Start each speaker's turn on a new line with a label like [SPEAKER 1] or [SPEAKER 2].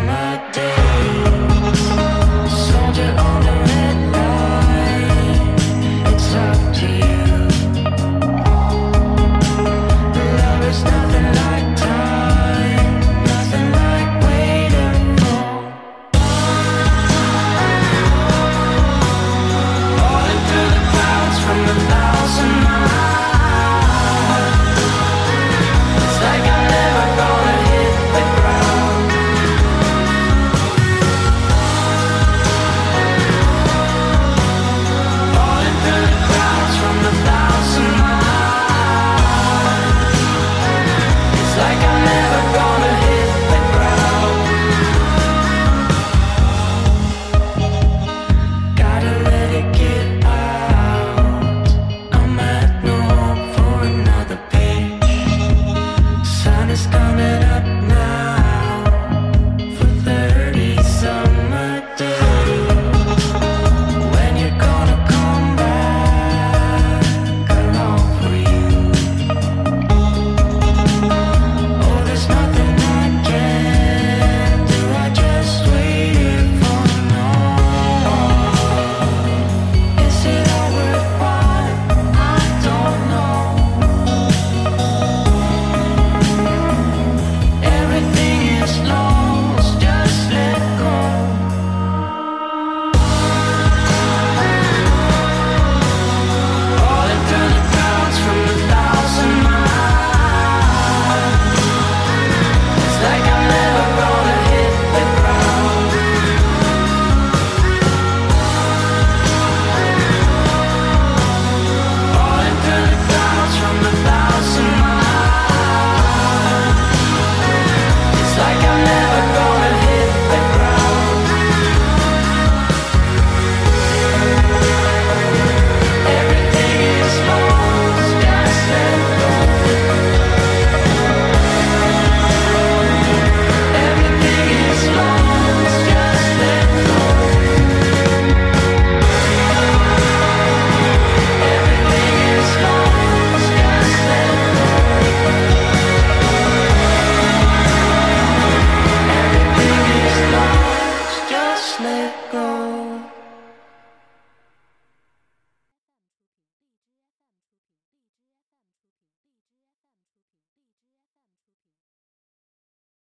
[SPEAKER 1] summer